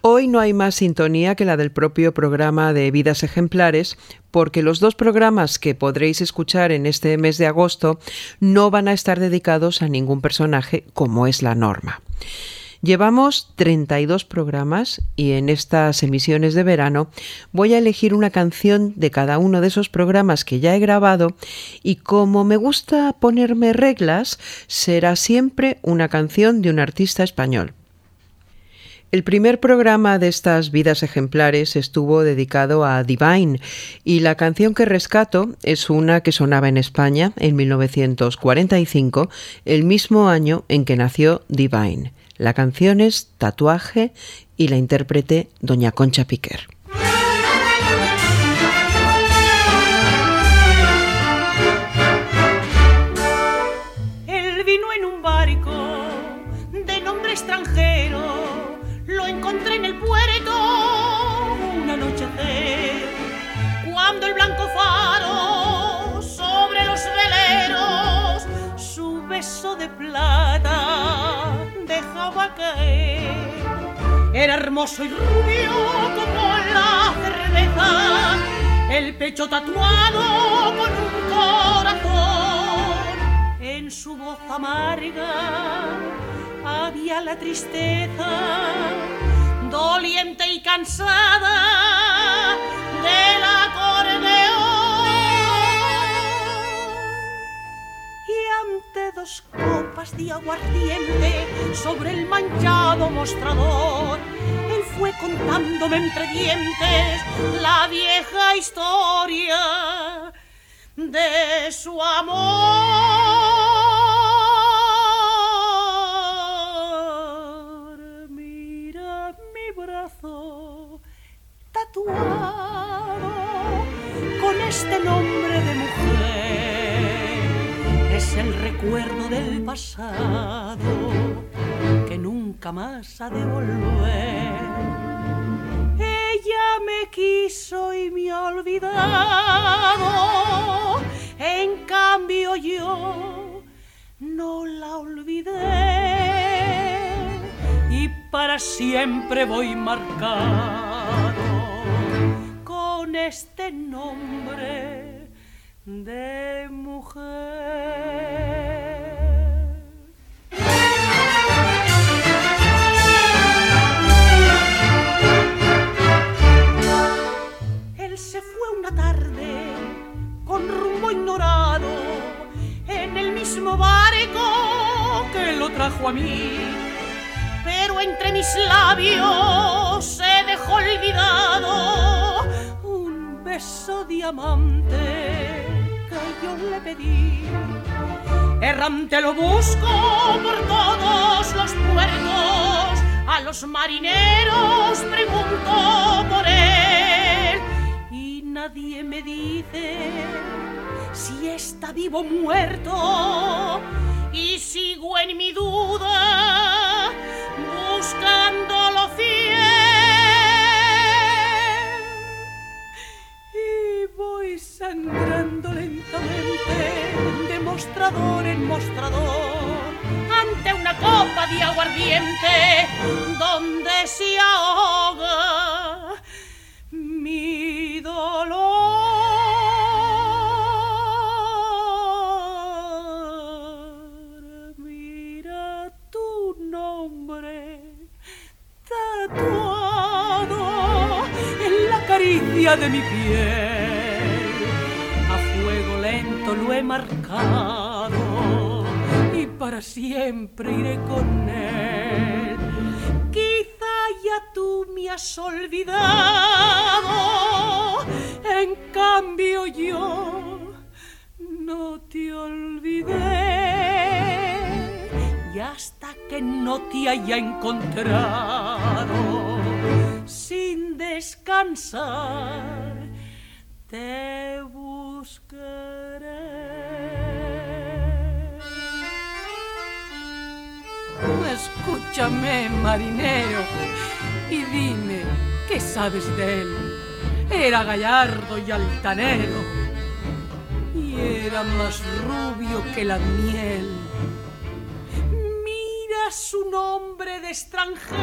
Hoy no hay más sintonía que la del propio programa de Vidas Ejemplares, porque los dos programas que podréis escuchar en este mes de agosto no van a estar dedicados a ningún personaje como es la norma. Llevamos 32 programas y en estas emisiones de verano voy a elegir una canción de cada uno de esos programas que ya he grabado y como me gusta ponerme reglas, será siempre una canción de un artista español. El primer programa de estas vidas ejemplares estuvo dedicado a Divine y la canción que rescato es una que sonaba en España en 1945, el mismo año en que nació Divine. La canción es Tatuaje y la intérprete Doña Concha Piquer. La tristeza, doliente y cansada del acordeón. ante dos copas de aguardiente sobre el manchado mostrador. Él fue contándome entre dientes la vieja historia de su amor. Nunca más ha de volver. Ella me quiso y me ha olvidado, en cambio yo no la olvidé y para siempre voy marcado con este nombre de mujer. Ignorado en el mismo barco que lo trajo a mí. Pero entre mis labios se dejó olvidado un beso diamante yo le pedí. Errante lo busco por todos los puertos, a los marineros pregunto por él y nadie me dice si está vivo o muerto. Y sigo en mi duda buscándolo voy sangrando lentamente de mostrador en mostrador ante una copa de aguardiente donde se ahoga de mi piel. A fuego lento lo he marcado y para siempre iré con él. Quizá ya tú me has olvidado, en cambio yo no te olvidé. Y hasta que no te haya encontrado, sin descansar, te buscaré. Escúchame, marinero, y dime, ¿qué sabes de él? Era gallardo y altanero, y era más rubio que la miel. Mira su nombre de extranjero,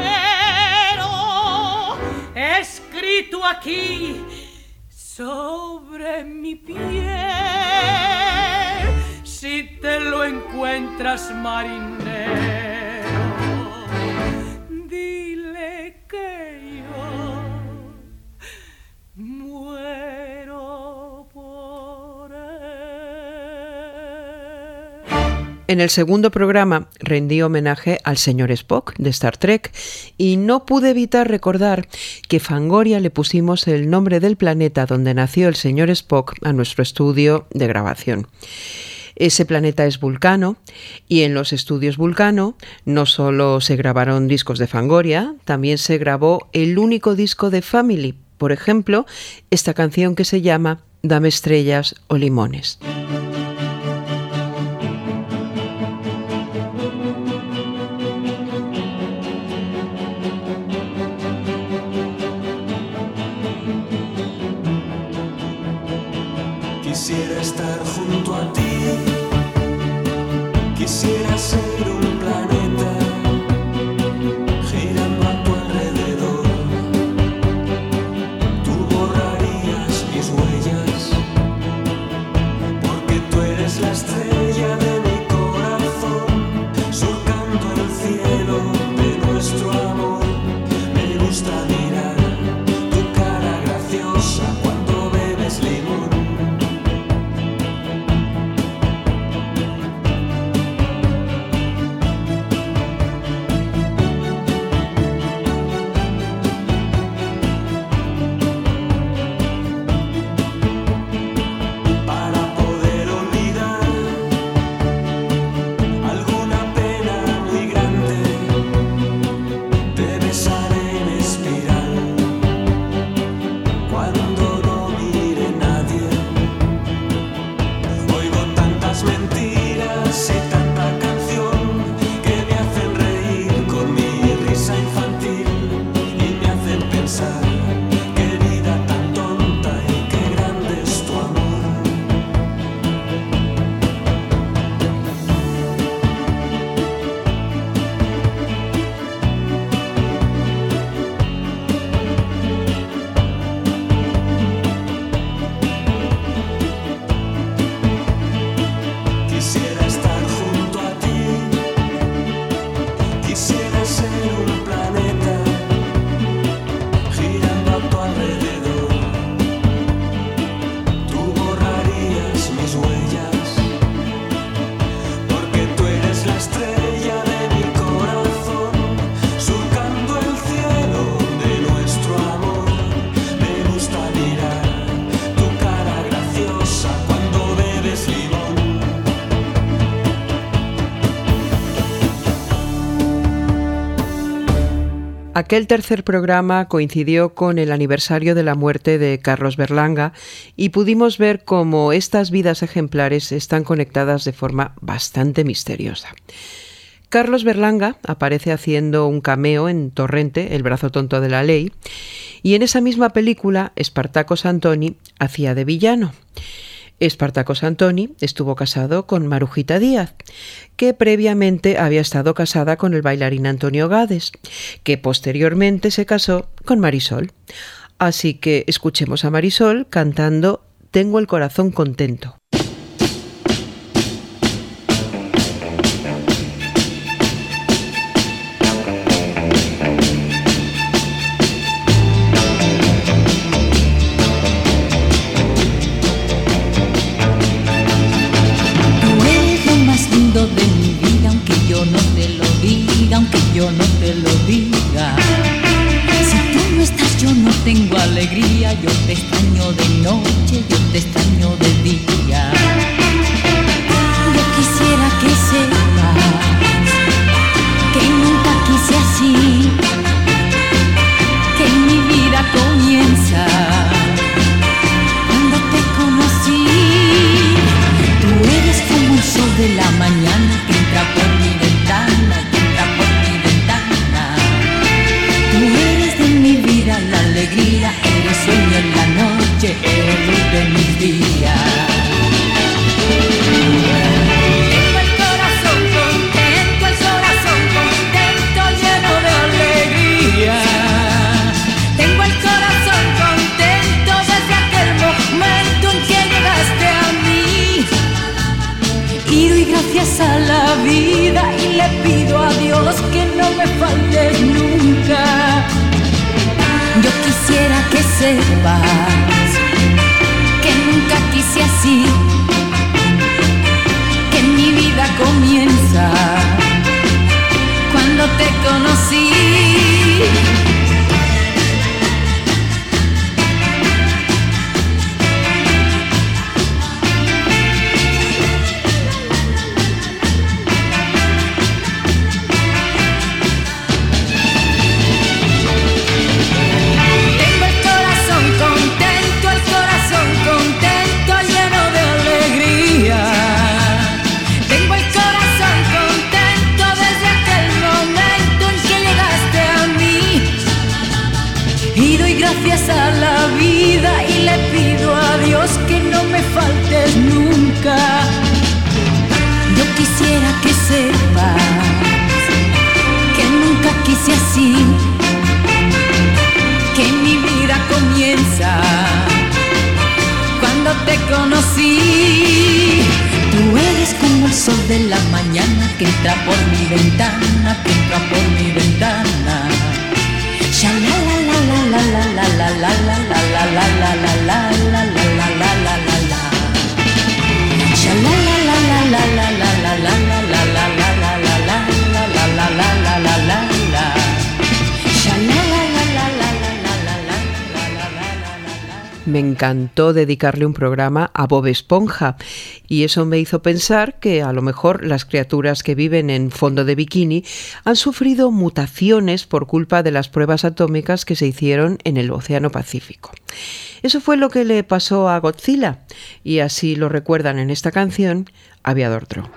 aquí sobre mi piel. Si te lo encuentras, marinero, En el segundo programa rendí homenaje al señor Spock de Star Trek y no pude evitar recordar que Fangoria le pusimos el nombre del planeta donde nació el señor Spock a nuestro estudio de grabación. Ese planeta es Vulcano y en los estudios Vulcano no solo se grabaron discos de Fangoria, también se grabó el único disco de Family, por ejemplo, esta canción que se llama Dame estrellas o limones. Aquel tercer programa coincidió con el aniversario de la muerte de Carlos Berlanga y pudimos ver cómo estas vidas ejemplares están conectadas de forma bastante misteriosa. Carlos Berlanga aparece haciendo un cameo en Torrente, El brazo tonto de la ley, y en esa misma película Espartaco Santoni hacía de villano. Espartaco Santoni estuvo casado con Marujita Díaz, que previamente había estado casada con el bailarín Antonio Gades, que posteriormente se casó con Marisol. Así que escuchemos a Marisol cantando Tengo el corazón contento. no te lo diga. Si tú no estás, yo no tengo alegría. Yo te extraño de noche, yo te extraño de día. Tengo el corazón contento, el corazón contento lleno de alegría. Tengo el corazón contento desde aquel momento en llegaste a mí. Y doy gracias a la vida y le pido a Dios que no me faltes nunca. Yo quisiera que se va nace así, que mi vida comienza cuando te conocí. que mi vida comienza cuando te conocí. Tú eres como el sol de la mañana que entra por mi ventana, que entra por mi ventana. Sha la la la la la la la la la la la la la la. Me encantó dedicarle un programa a Bob Esponja y eso me hizo pensar que a lo mejor las criaturas que viven en fondo de bikini han sufrido mutaciones por culpa de las pruebas atómicas que se hicieron en el Océano Pacífico. Eso fue lo que le pasó a Godzilla y así lo recuerdan en esta canción Aviador Dro.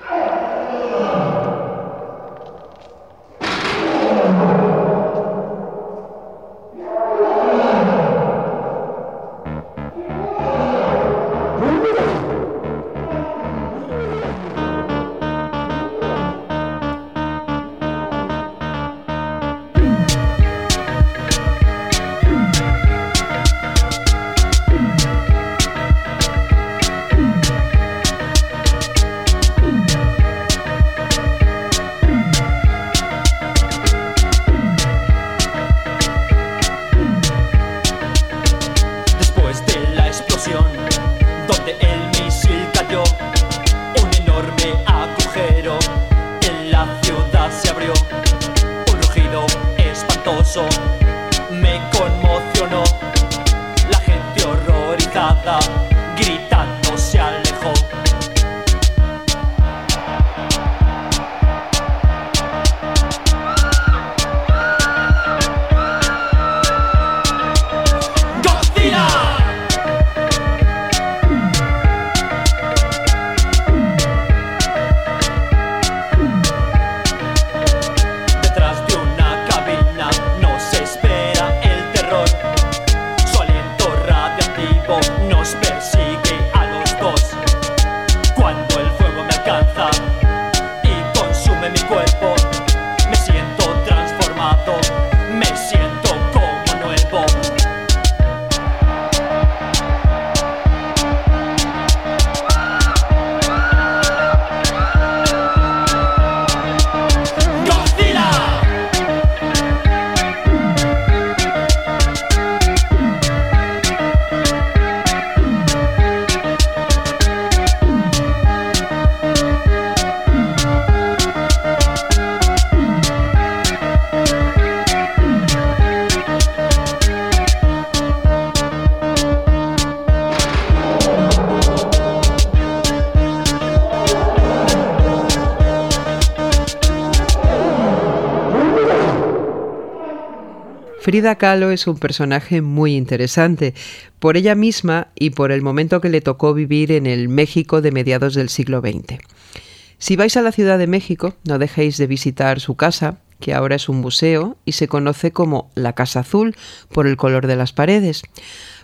Frida Kahlo es un personaje muy interesante, por ella misma y por el momento que le tocó vivir en el México de mediados del siglo XX. Si vais a la Ciudad de México, no dejéis de visitar su casa, que ahora es un museo y se conoce como la Casa Azul por el color de las paredes.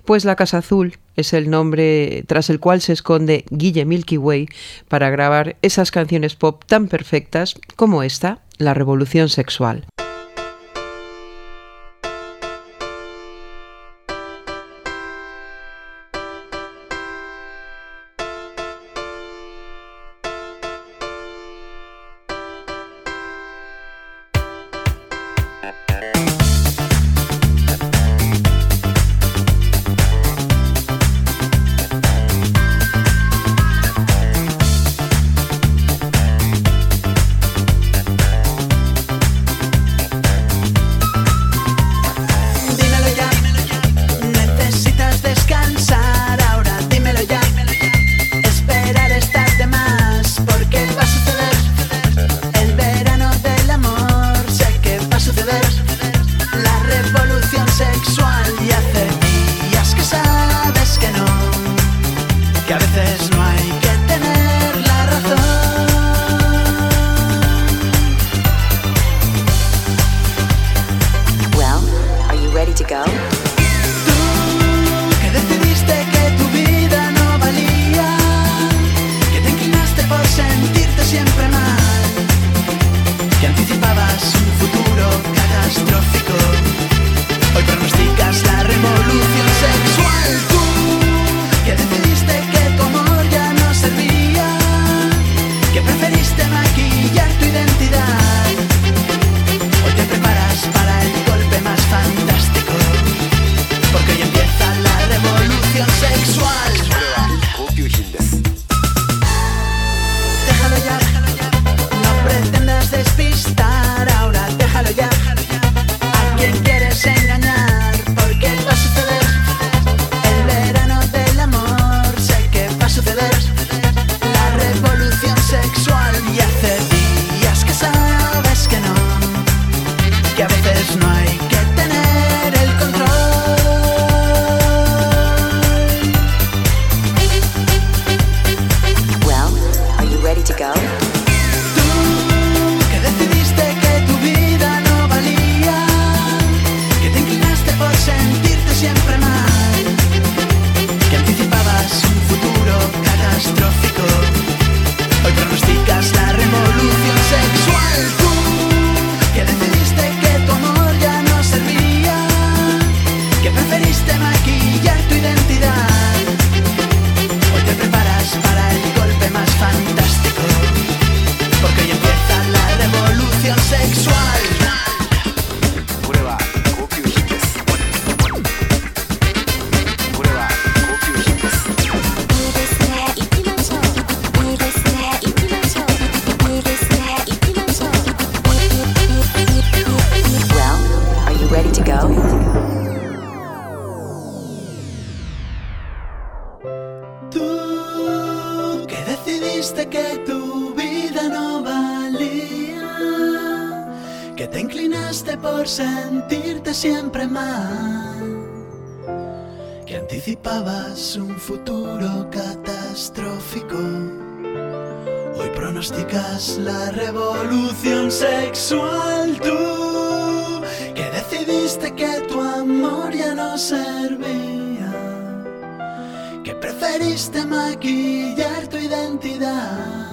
Pues la Casa Azul es el nombre tras el cual se esconde Guille Milky Way para grabar esas canciones pop tan perfectas como esta, La Revolución Sexual. Anticipabas un futuro catastrófico. Hoy pronosticas la revolución sexual. Tú que decidiste que tu amor ya no servía. Que preferiste maquillar tu identidad.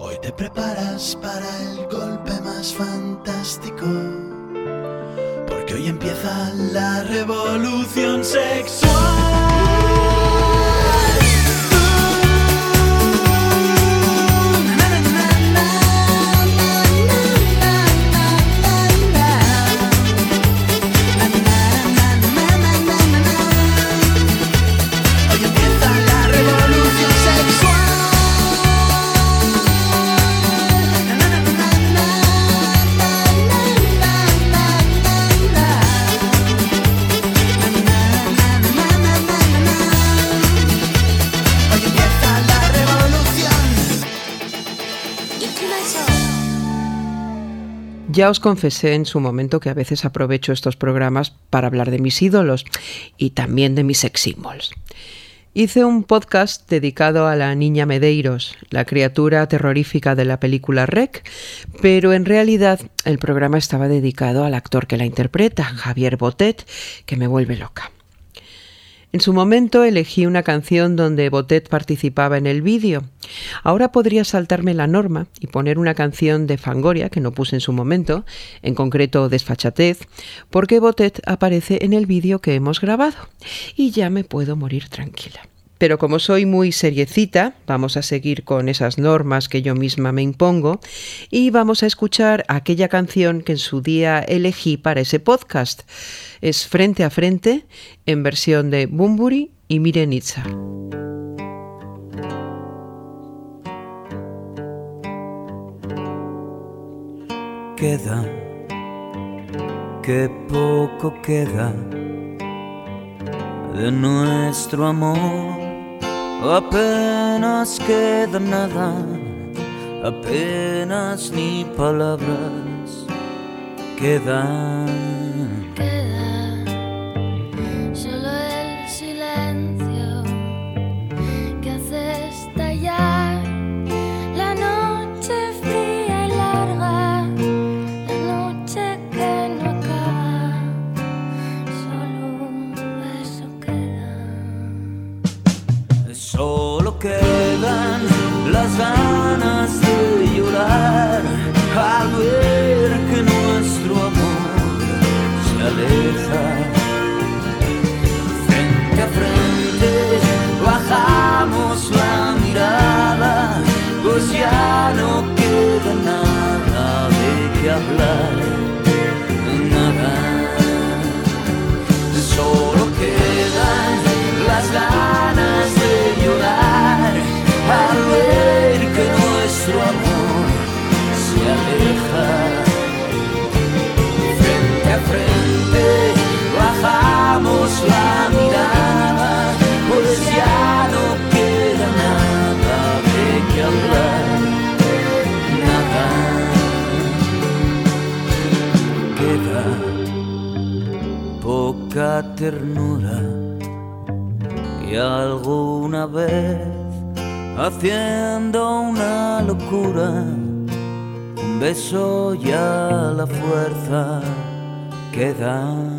Hoy te preparas para el golpe más fantástico hoy empieza la revolución sexual. Ya os confesé en su momento que a veces aprovecho estos programas para hablar de mis ídolos y también de mis sex symbols. Hice un podcast dedicado a la niña Medeiros, la criatura terrorífica de la película Rec, pero en realidad el programa estaba dedicado al actor que la interpreta, Javier Botet, que me vuelve loca. En su momento elegí una canción donde Botet participaba en el vídeo. Ahora podría saltarme la norma y poner una canción de Fangoria que no puse en su momento, en concreto Desfachatez, porque Botet aparece en el vídeo que hemos grabado y ya me puedo morir tranquila. Pero como soy muy seriecita, vamos a seguir con esas normas que yo misma me impongo y vamos a escuchar aquella canción que en su día elegí para ese podcast. Es Frente a Frente en versión de Bumburi y Mirenitza. Queda, que poco queda de nuestro amor Apenas queda nada, apenas ni palabras quedan. las ganas de llorar al ver que nuestro amor se aleja. Frente a frente bajamos la mirada, pues ya no queda nada de qué hablar. Y alguna vez haciendo una locura, un beso ya la fuerza que da.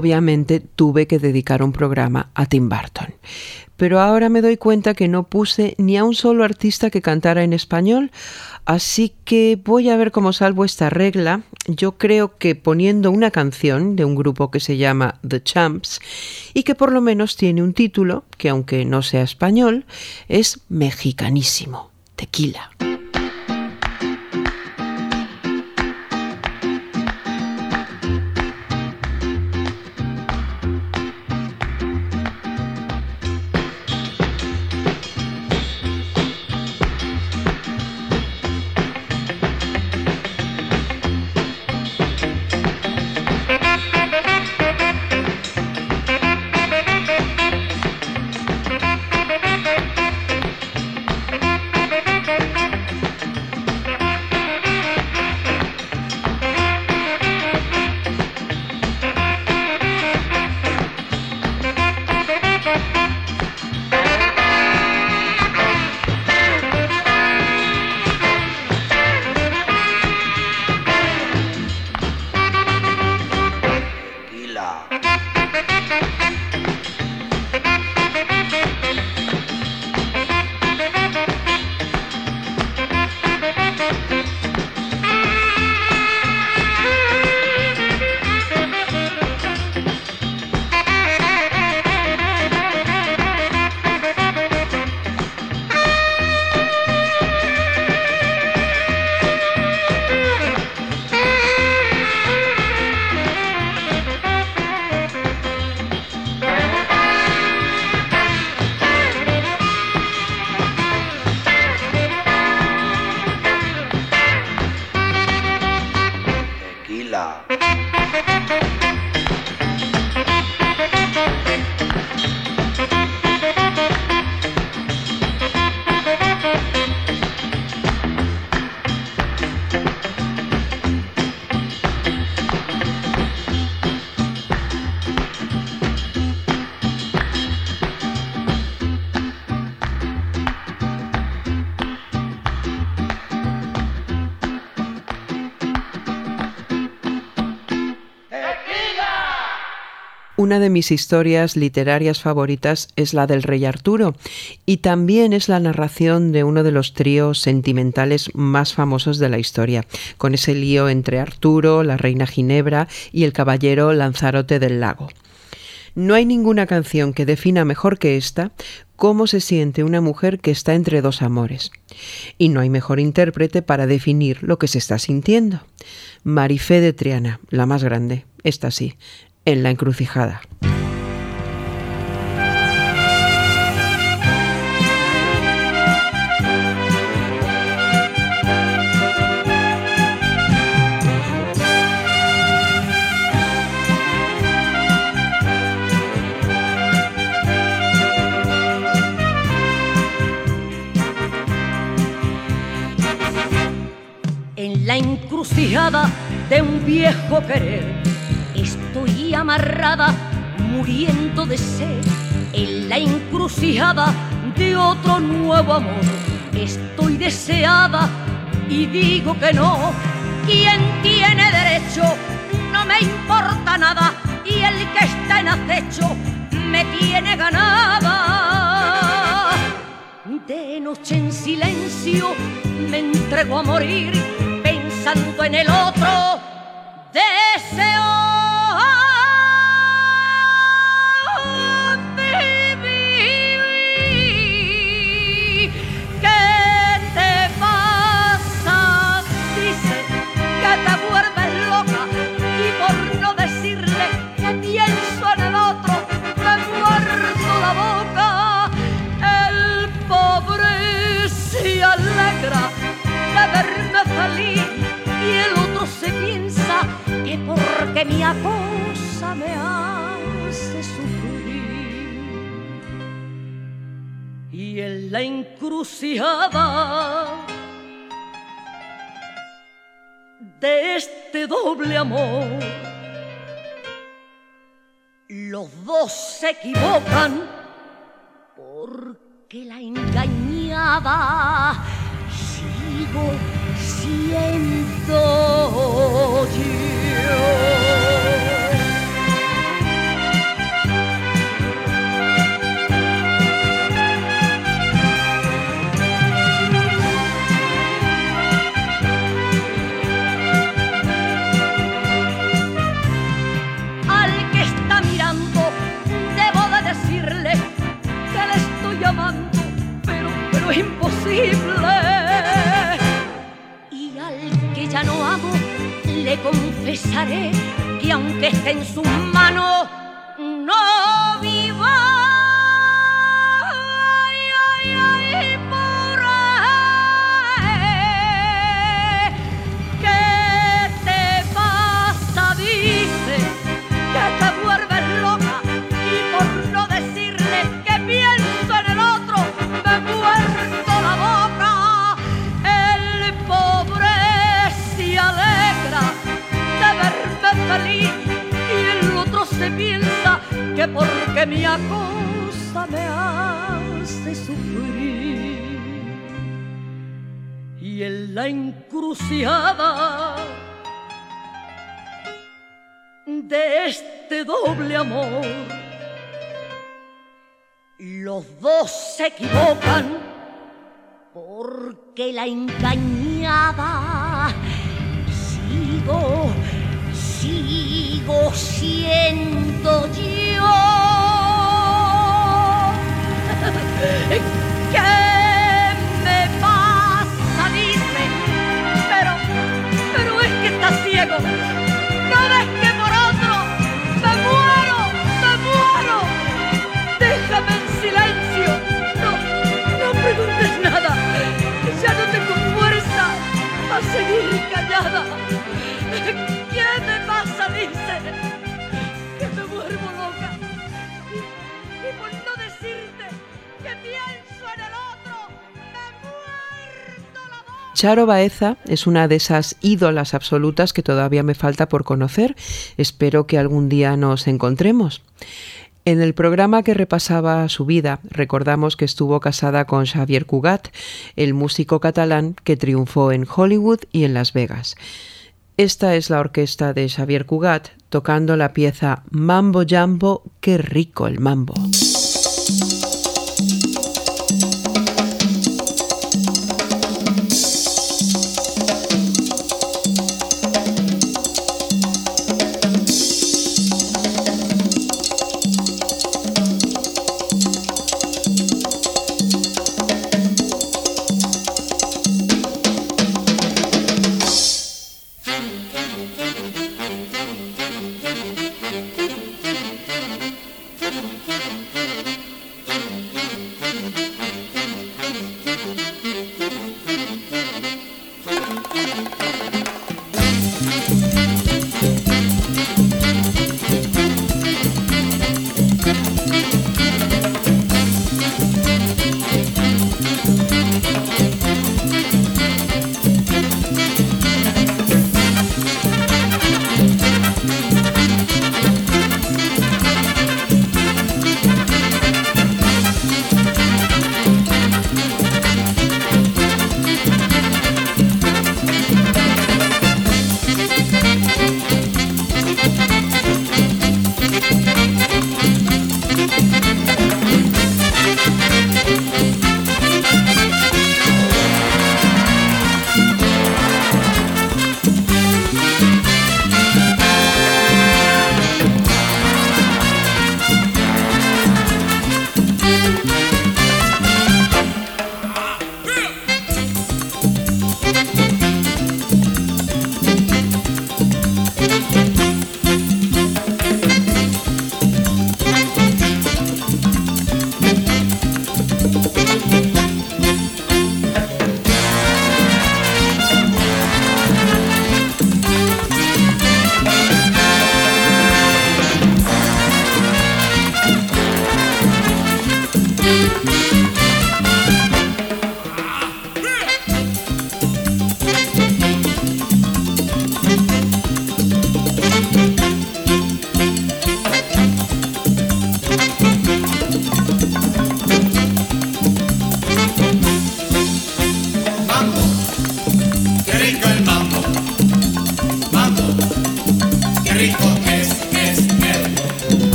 Obviamente tuve que dedicar un programa a Tim Burton. Pero ahora me doy cuenta que no puse ni a un solo artista que cantara en español, así que voy a ver cómo salvo esta regla. Yo creo que poniendo una canción de un grupo que se llama The Champs y que por lo menos tiene un título que aunque no sea español, es mexicanísimo, Tequila. Una de mis historias literarias favoritas es la del rey Arturo y también es la narración de uno de los tríos sentimentales más famosos de la historia, con ese lío entre Arturo, la reina Ginebra y el caballero Lanzarote del Lago. No hay ninguna canción que defina mejor que esta cómo se siente una mujer que está entre dos amores. Y no hay mejor intérprete para definir lo que se está sintiendo. Marifé de Triana, la más grande, esta sí, en la encrucijada. En la encrucijada de un viejo querer Estoy amarrada, muriendo de sed, en la encrucijada de otro nuevo amor. Estoy deseada y digo que no. ¿Quién tiene derecho? No me importa nada y el que está en acecho me tiene ganada. De noche en silencio me entrego a morir pensando en el otro. Doble amor, los dos se equivocan porque la engañaba sigo siento yo. Y al que ya no amo, le confesaré que aunque esté en sus manos, porque mi acosa me hace sufrir. Y en la encrucijada de este doble amor, los dos se equivocan porque la engañada sigo, sigo siendo yo. ¿Qué me pasa? Dice, pero, pero es que está ciego. No ves que por otro me muero, me muero. Déjame en silencio. No, no preguntes nada. Ya no tengo fuerza a seguir callada. ¿Qué me pasa? Dice. Charo Baeza es una de esas ídolas absolutas que todavía me falta por conocer. Espero que algún día nos encontremos. En el programa que repasaba su vida, recordamos que estuvo casada con Xavier Cugat, el músico catalán que triunfó en Hollywood y en Las Vegas. Esta es la orquesta de Xavier Cugat tocando la pieza Mambo Jambo, qué rico el mambo.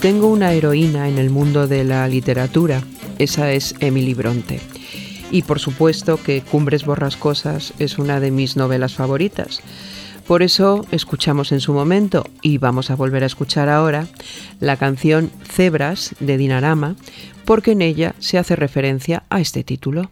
Tengo una heroína en el mundo de la literatura, esa es Emily Bronte. Y por supuesto que Cumbres Borrascosas es una de mis novelas favoritas. Por eso escuchamos en su momento y vamos a volver a escuchar ahora la canción Cebras de Dinarama, porque en ella se hace referencia a este título.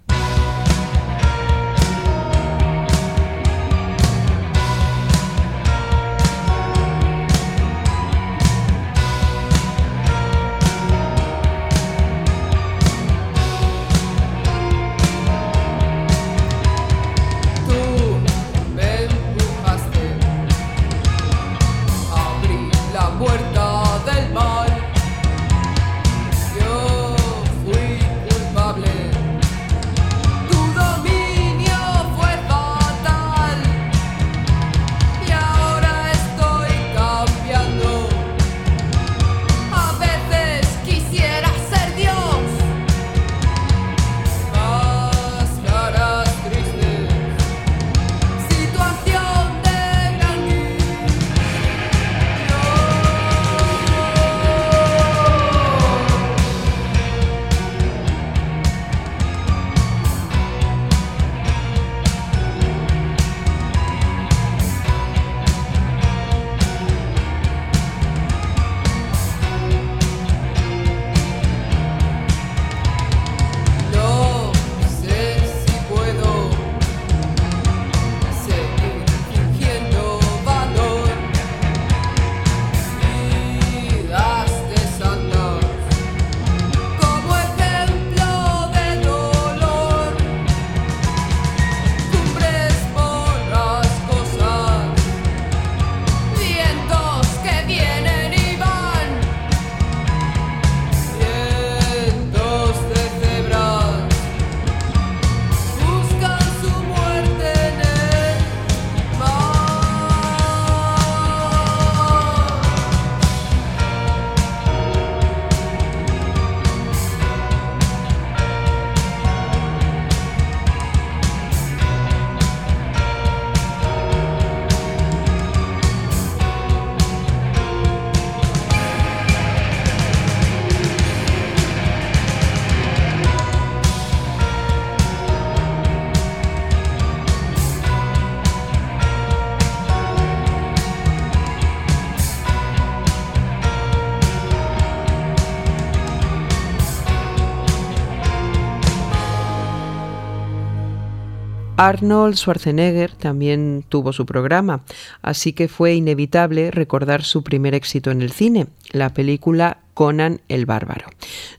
Arnold Schwarzenegger también tuvo su programa, así que fue inevitable recordar su primer éxito en el cine, la película Conan el Bárbaro,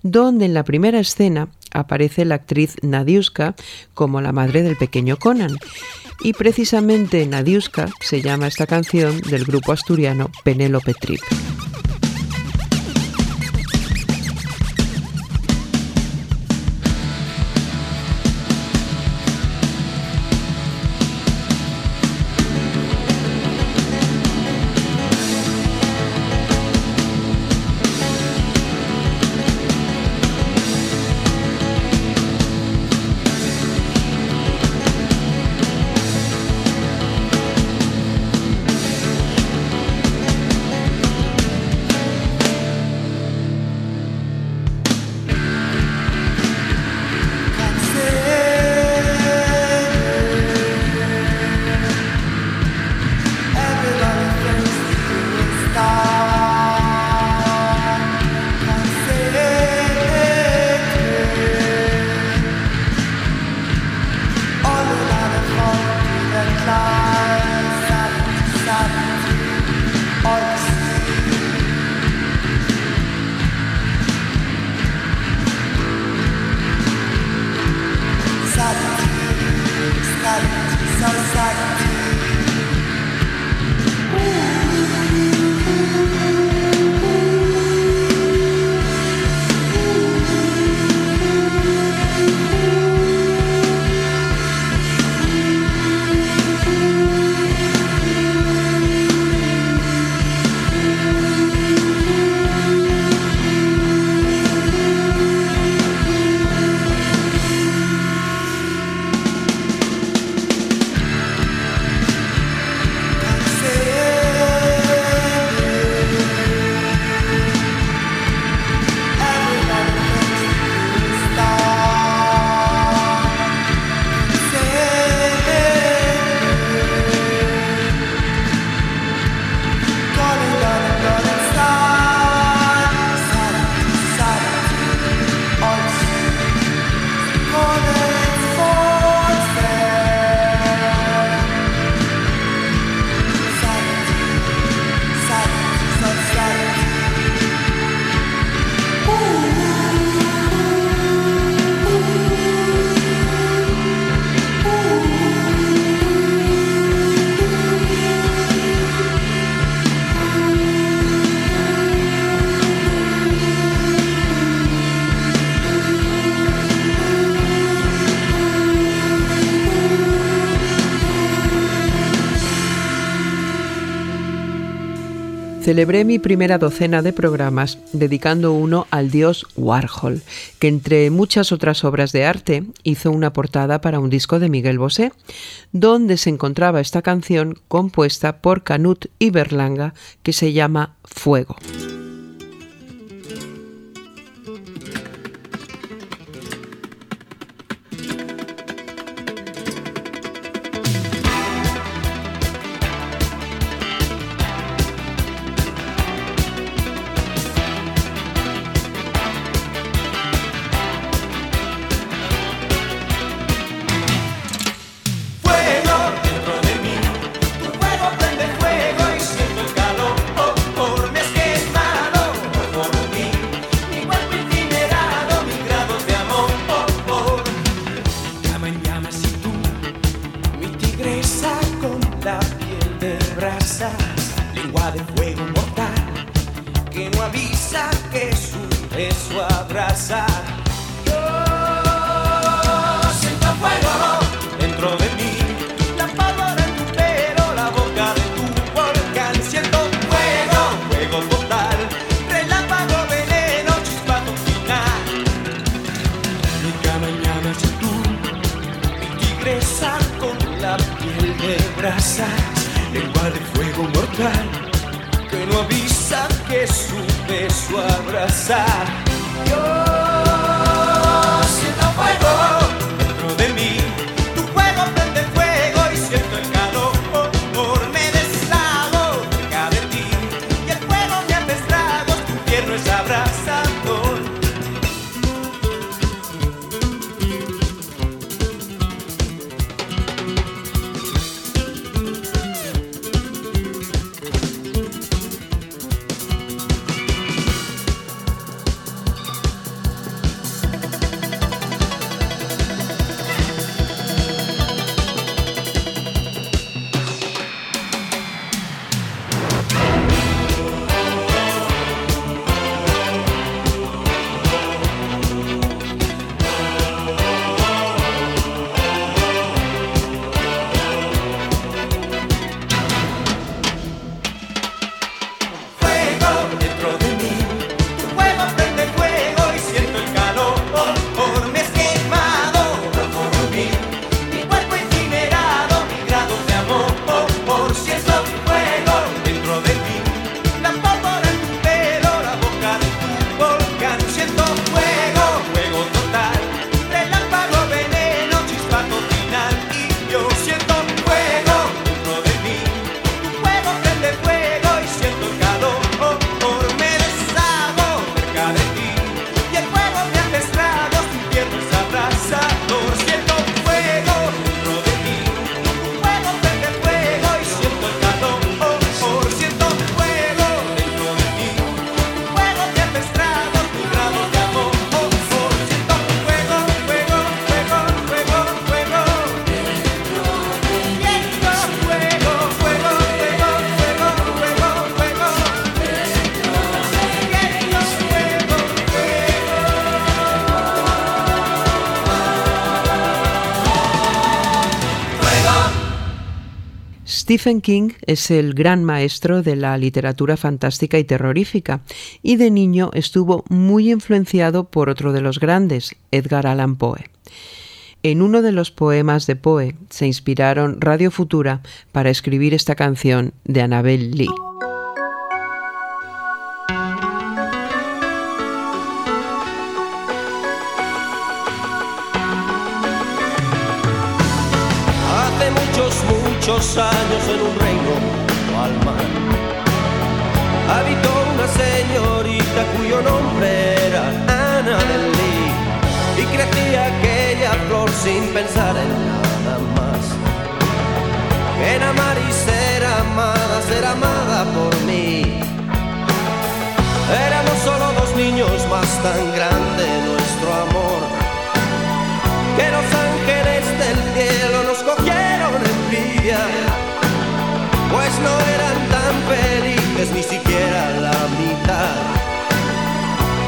donde en la primera escena aparece la actriz Nadiuska como la madre del pequeño Conan. Y precisamente Nadiuska se llama esta canción del grupo asturiano Penélope Trip. Celebré mi primera docena de programas dedicando uno al dios Warhol, que entre muchas otras obras de arte hizo una portada para un disco de Miguel Bosé, donde se encontraba esta canción compuesta por Canut y Berlanga que se llama Fuego. Stephen King es el gran maestro de la literatura fantástica y terrorífica, y de niño estuvo muy influenciado por otro de los grandes, Edgar Allan Poe. En uno de los poemas de Poe se inspiraron Radio Futura para escribir esta canción de Annabel Lee. Tan grande nuestro amor. Que los ángeles del cielo nos cogieron envidia. Pues no eran tan felices ni siquiera la mitad.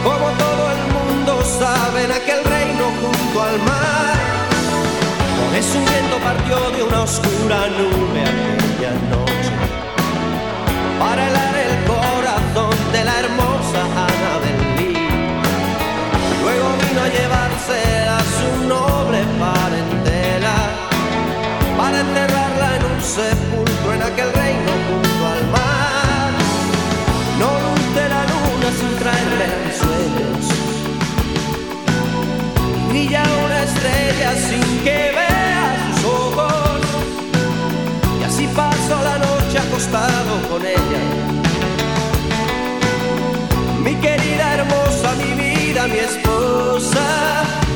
Como todo el mundo sabe en aquel reino junto al mar. Es un viento partió de una oscura nube aquella noche para helar el corazón de la hermosa llevarse a su noble parentela para enterrarla en un sepulcro en aquel reino junto al mar. No luce la luna sin traerme mis sueños. Brilla una estrella sin que vea sus ojos. Y así paso la noche acostado con ella. Vida, mi esposa.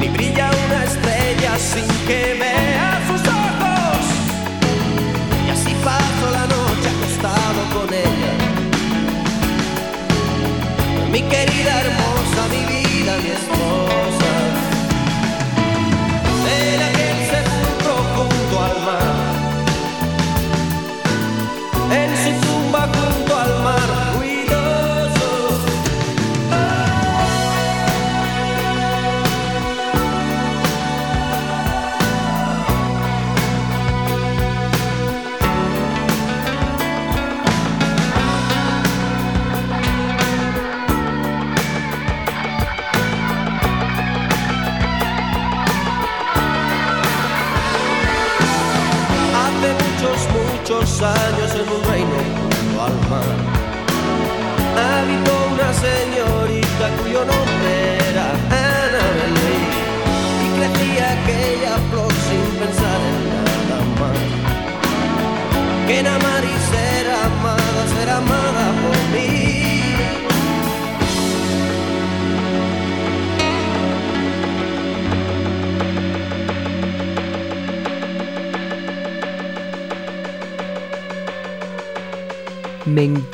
Ni brilla una estrella sin que vea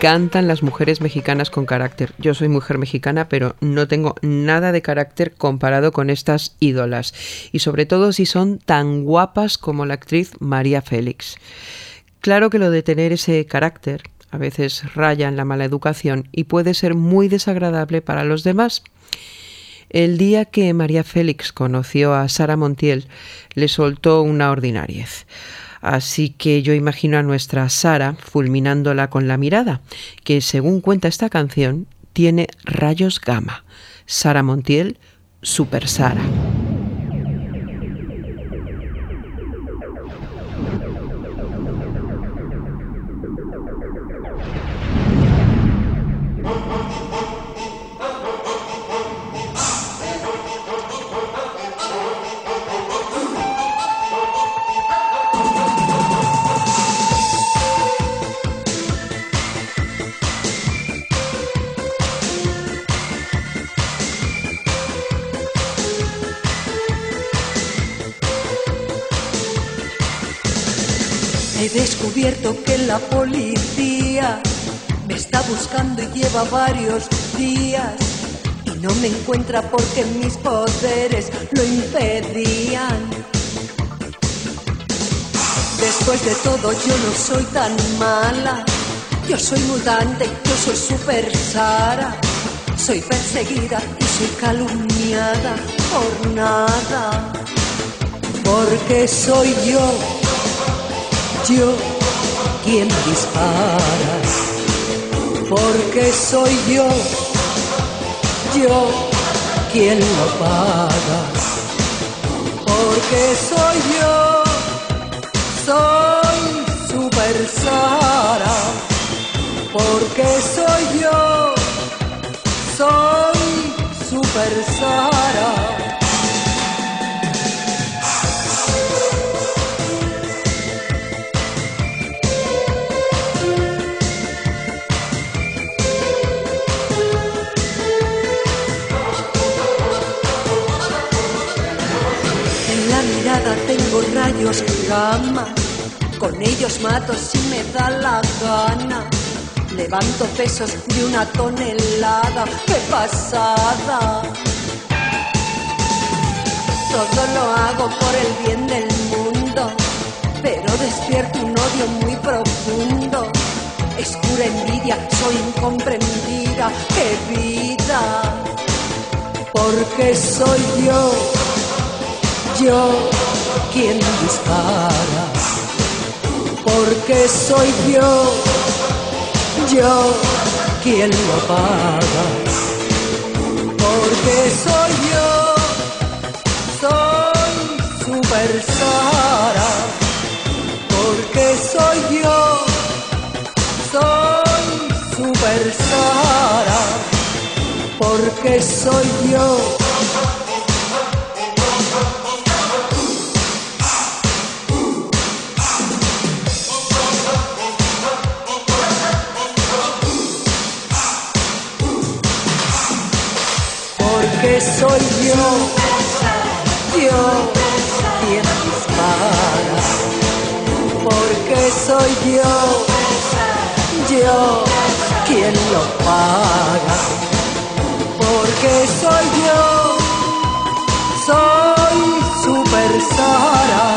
encantan las mujeres mexicanas con carácter. Yo soy mujer mexicana, pero no tengo nada de carácter comparado con estas ídolas. Y sobre todo si son tan guapas como la actriz María Félix. Claro que lo de tener ese carácter a veces raya en la mala educación y puede ser muy desagradable para los demás. El día que María Félix conoció a Sara Montiel, le soltó una ordinariez. Así que yo imagino a nuestra Sara fulminándola con la mirada, que según cuenta esta canción, tiene rayos gamma. Sara Montiel, Super Sara. He descubierto que la policía me está buscando y lleva varios días y no me encuentra porque mis poderes lo impedían. Después de todo yo no soy tan mala, yo soy mutante, yo soy super Sara, soy perseguida y soy calumniada por nada, porque soy yo yo quien dispara, porque soy yo, yo quien lo paga, porque soy yo, soy Super Sara, porque soy yo, soy Super Sara. Rayos gamma, con ellos mato si me da la gana. Levanto pesos de una tonelada, qué pasada. Todo lo hago por el bien del mundo, pero despierto un odio muy profundo. Escura envidia, soy incomprendida, qué vida. Porque soy yo, yo quien dispara, porque soy yo, yo quien lo paga, porque soy yo, soy Super Sara, porque soy yo, soy Super Sara, porque soy yo. Yo, yo quien dispara, porque soy yo, yo quien lo paga, porque soy yo, soy Super Sara,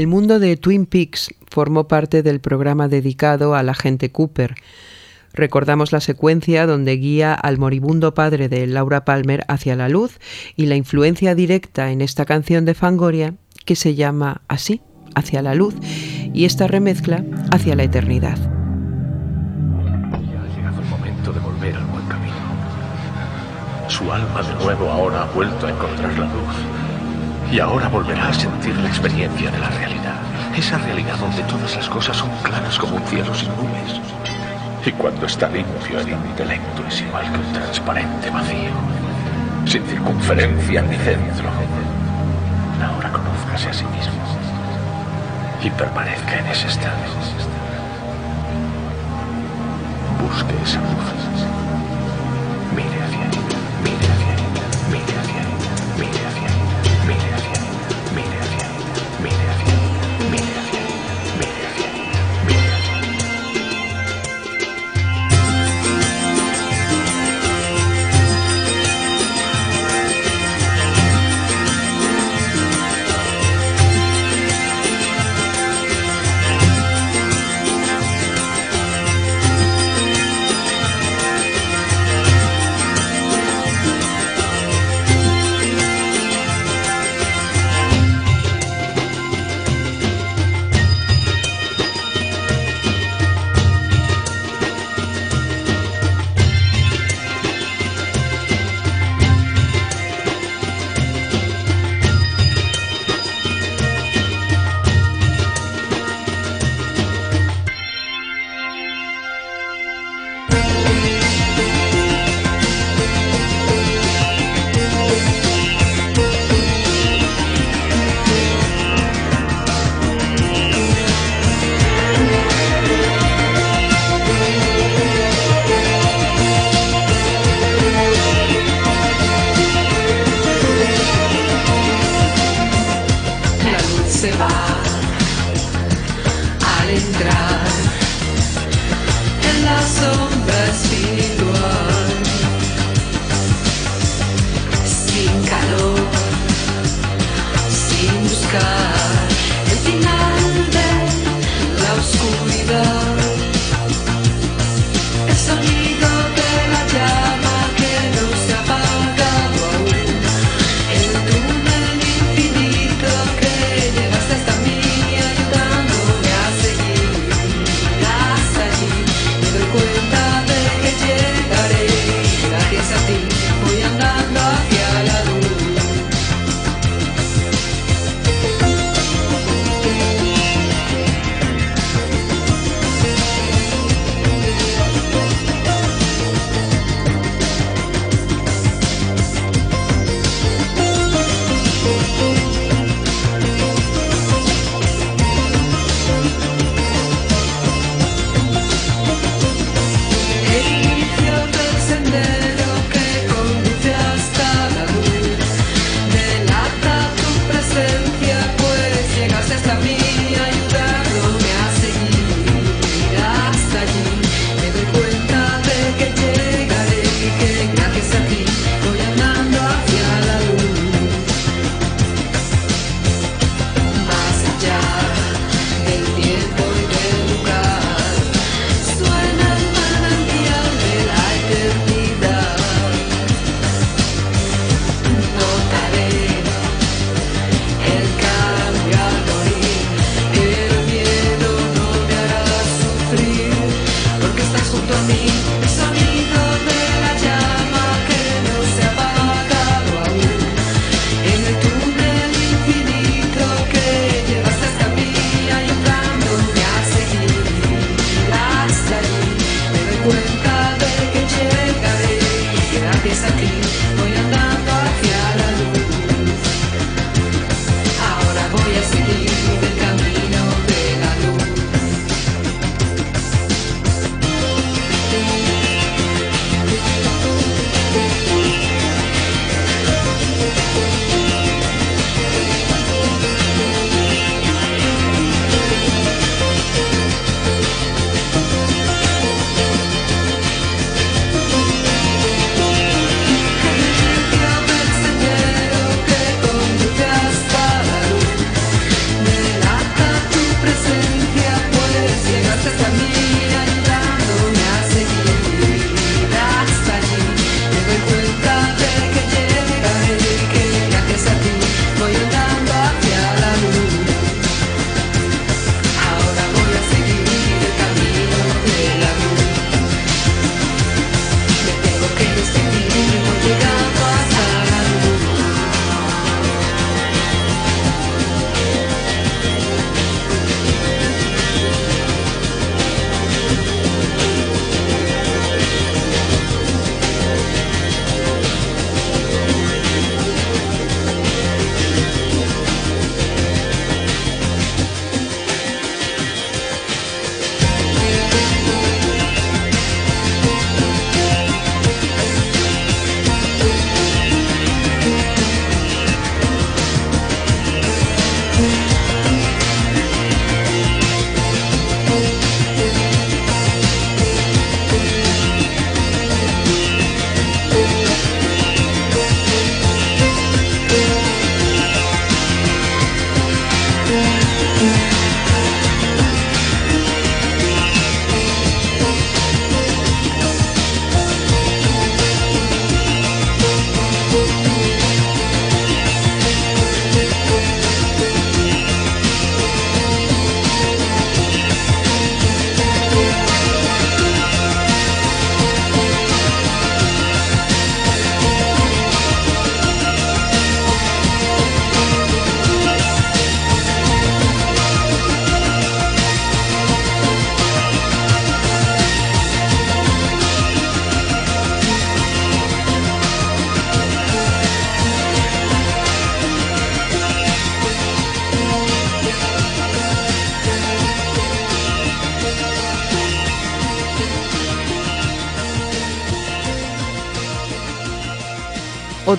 El mundo de Twin Peaks formó parte del programa dedicado al agente Cooper. Recordamos la secuencia donde guía al moribundo padre de Laura Palmer hacia la luz y la influencia directa en esta canción de Fangoria que se llama así, hacia la luz, y esta remezcla hacia la eternidad. Ya ha llegado el momento de volver al buen camino. Su alma de nuevo ahora ha vuelto a encontrar la luz y ahora volverá a sentir la experiencia de la realidad. Esa realidad donde todas las cosas son claras como un cielo sin nubes. Y cuando está limpio el intelecto es igual que un transparente vacío, sin circunferencia ni centro. Ahora conozcase a sí mismo y permanezca en ese estado. Busque esa luz. Mire hacia ahí, mire hacia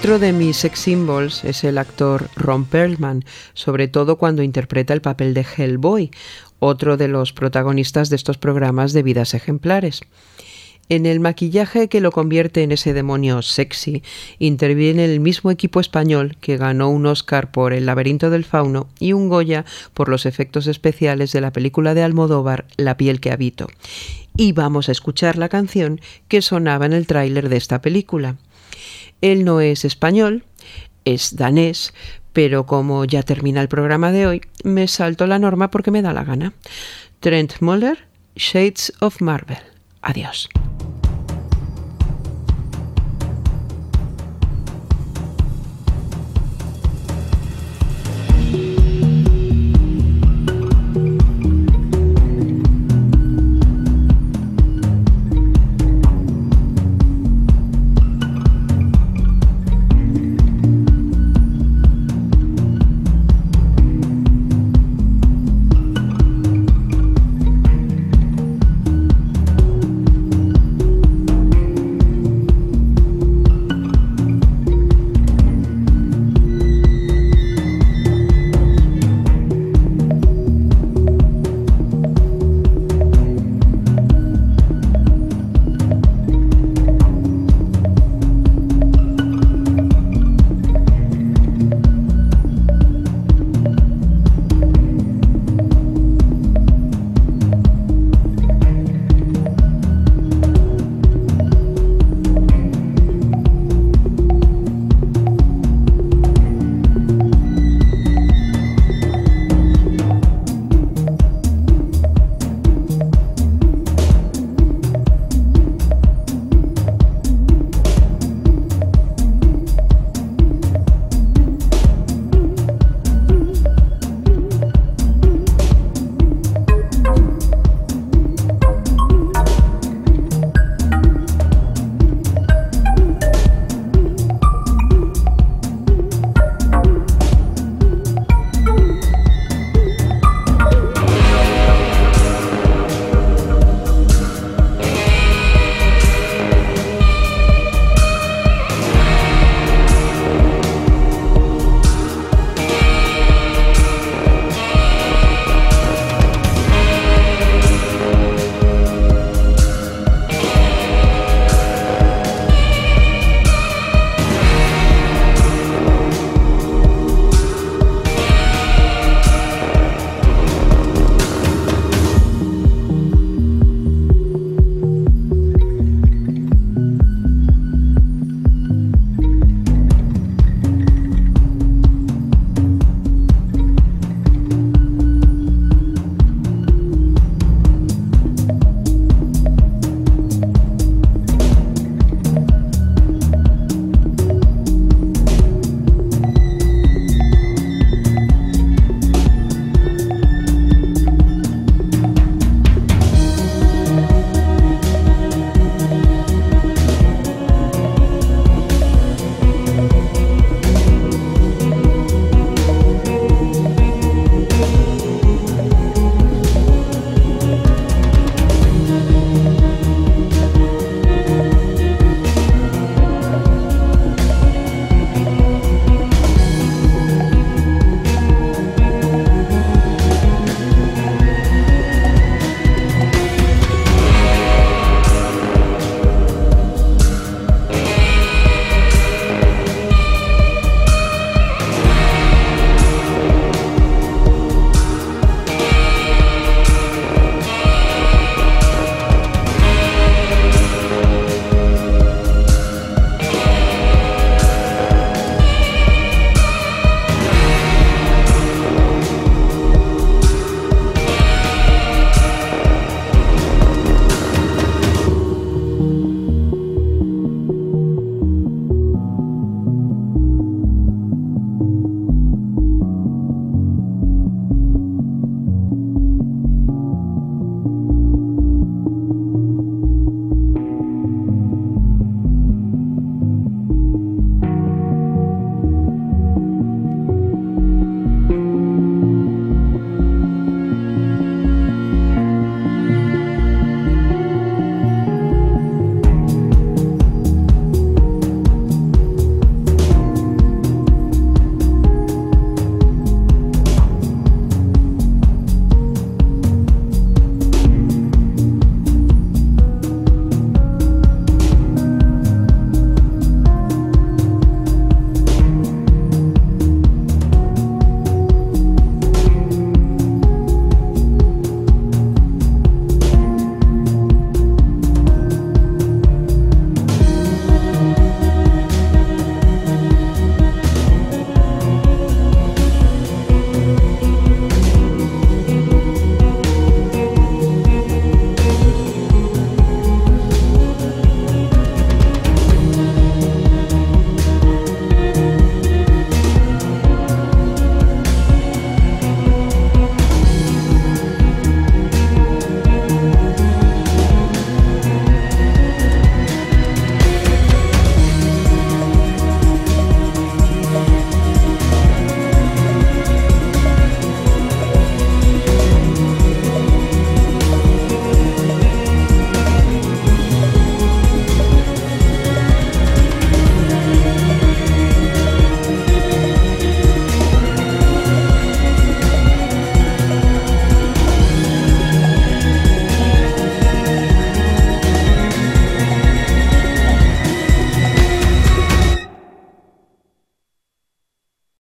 Otro de mis sex symbols es el actor Ron Perlman, sobre todo cuando interpreta el papel de Hellboy, otro de los protagonistas de estos programas de vidas ejemplares. En el maquillaje que lo convierte en ese demonio sexy interviene el mismo equipo español que ganó un Oscar por El laberinto del fauno y un Goya por los efectos especiales de la película de Almodóvar La piel que habito. Y vamos a escuchar la canción que sonaba en el tráiler de esta película. Él no es español, es danés, pero como ya termina el programa de hoy, me salto la norma porque me da la gana. Trent Muller, Shades of Marvel. Adiós.